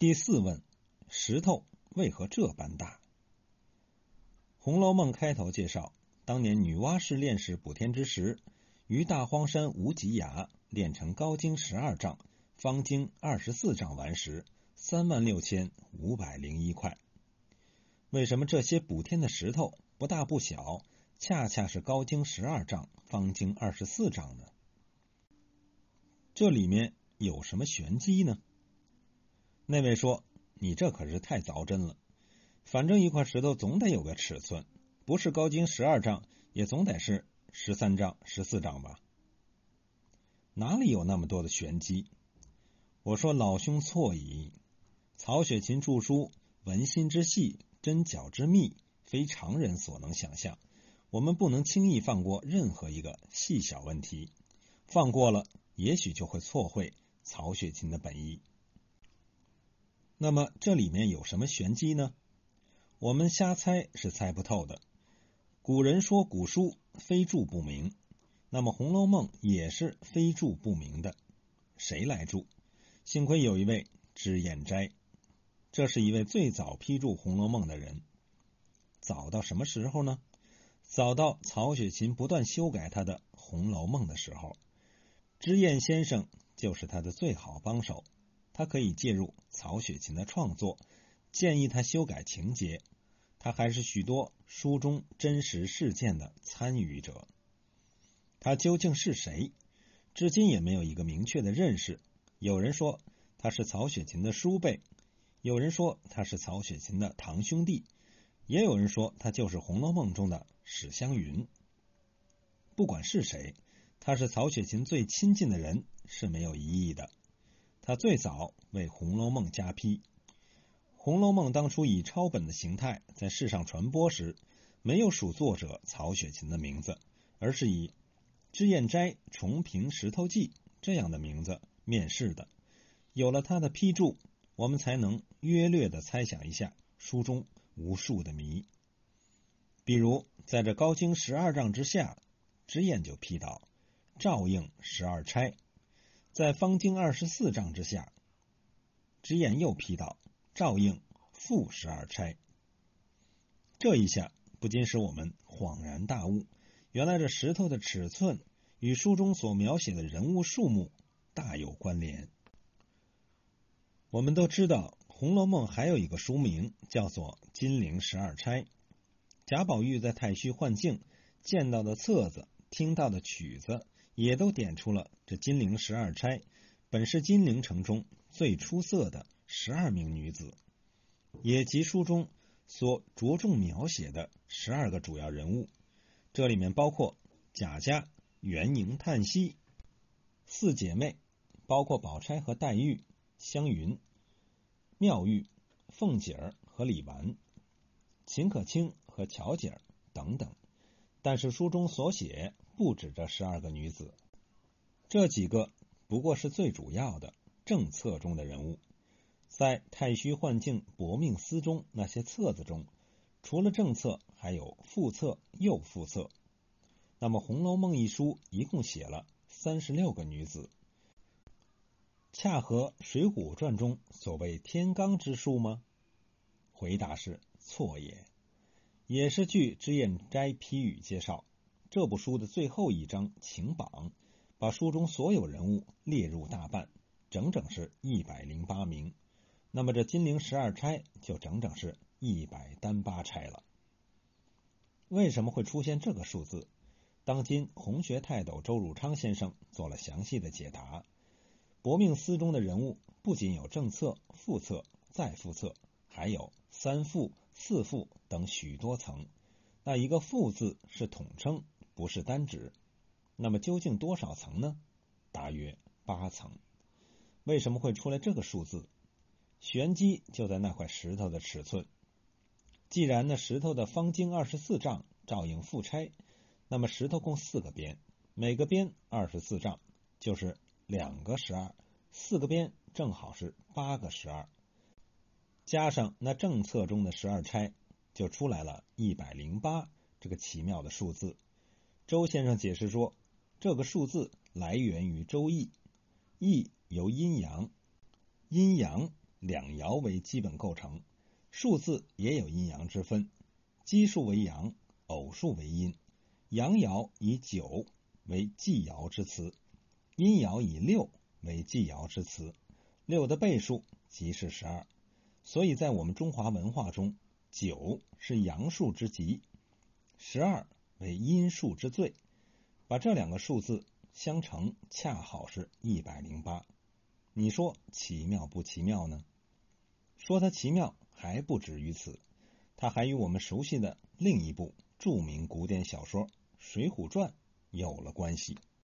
第四问：石头为何这般大？《红楼梦》开头介绍，当年女娲试炼石补天之时，于大荒山无极崖炼成高经十二丈、方经二十四丈顽石三万六千五百零一块。为什么这些补天的石头不大不小，恰恰是高经十二丈、方经二十四丈呢？这里面有什么玄机呢？那位说：“你这可是太凿真了。反正一块石头总得有个尺寸，不是高经十二丈，也总得是十三丈、十四丈吧？哪里有那么多的玄机？”我说：“老兄错矣。曹雪芹著书，文心之细，针脚之密，非常人所能想象。我们不能轻易放过任何一个细小问题，放过了，也许就会错会曹雪芹的本意。”那么这里面有什么玄机呢？我们瞎猜是猜不透的。古人说古书非注不明，那么《红楼梦》也是非注不明的。谁来注？幸亏有一位脂砚斋，这是一位最早批注《红楼梦》的人。早到什么时候呢？早到曹雪芹不断修改他的《红楼梦》的时候，脂砚先生就是他的最好帮手。他可以介入曹雪芹的创作，建议他修改情节。他还是许多书中真实事件的参与者。他究竟是谁？至今也没有一个明确的认识。有人说他是曹雪芹的叔辈，有人说他是曹雪芹的堂兄弟，也有人说他就是《红楼梦》中的史湘云。不管是谁，他是曹雪芹最亲近的人是没有疑义的。他最早为《红楼梦》加批，《红楼梦》当初以抄本的形态在世上传播时，没有署作者曹雪芹的名字，而是以“脂砚斋重评石头记”这样的名字面世的。有了他的批注，我们才能约略的猜想一下书中无数的谜。比如，在这高经十二丈之下，脂砚就批道：“照应十二钗。”在方经二十四丈之下，脂砚又批道：“照应负十二钗。”这一下不禁使我们恍然大悟，原来这石头的尺寸与书中所描写的人物数目大有关联。我们都知道，《红楼梦》还有一个书名叫做《金陵十二钗》。贾宝玉在太虚幻境见到的册子，听到的曲子。也都点出了这金陵十二钗，本是金陵城中最出色的十二名女子，也即书中所着重描写的十二个主要人物。这里面包括贾家、元宁、叹息四姐妹，包括宝钗和黛玉、湘云、妙玉、凤姐儿和李纨、秦可卿和巧姐儿等等。但是书中所写。不止这十二个女子，这几个不过是最主要的政策中的人物。在太虚幻境薄命司中那些册子中，除了正册，还有副册、又副册。那么《红楼梦》一书一共写了三十六个女子，恰合《水浒传》中所谓天罡之数吗？回答是错也，也是据脂砚斋批语介绍。这部书的最后一章情榜，把书中所有人物列入大半，整整是一百零八名。那么这金陵十二钗就整整是一百单八钗了。为什么会出现这个数字？当今红学泰斗周汝昌先生做了详细的解答。薄命司中的人物不仅有正册、副册、再副册，还有三副、四副等许多层。那一个“副”字是统称。不是单指，那么究竟多少层呢？大约八层。为什么会出来这个数字？玄机就在那块石头的尺寸。既然那石头的方经二十四丈，照应副差，那么石头共四个边，每个边二十四丈，就是两个十二，四个边正好是八个十二，加上那正册中的十二钗，就出来了一百零八这个奇妙的数字。周先生解释说，这个数字来源于《周易》，易由阴阳，阴阳两爻为基本构成，数字也有阴阳之分，奇数为阳，偶数为阴。阳爻以九为祭爻之词，阴爻以六为祭爻之词。六的倍数即是十二，所以在我们中华文化中，九是阳数之极，十二为因数之最。把这两个数字相乘，恰好是一百零八。你说奇妙不奇妙呢？说它奇妙还不止于此，它还与我们熟悉的另一部著名古典小说《水浒传》有了关系。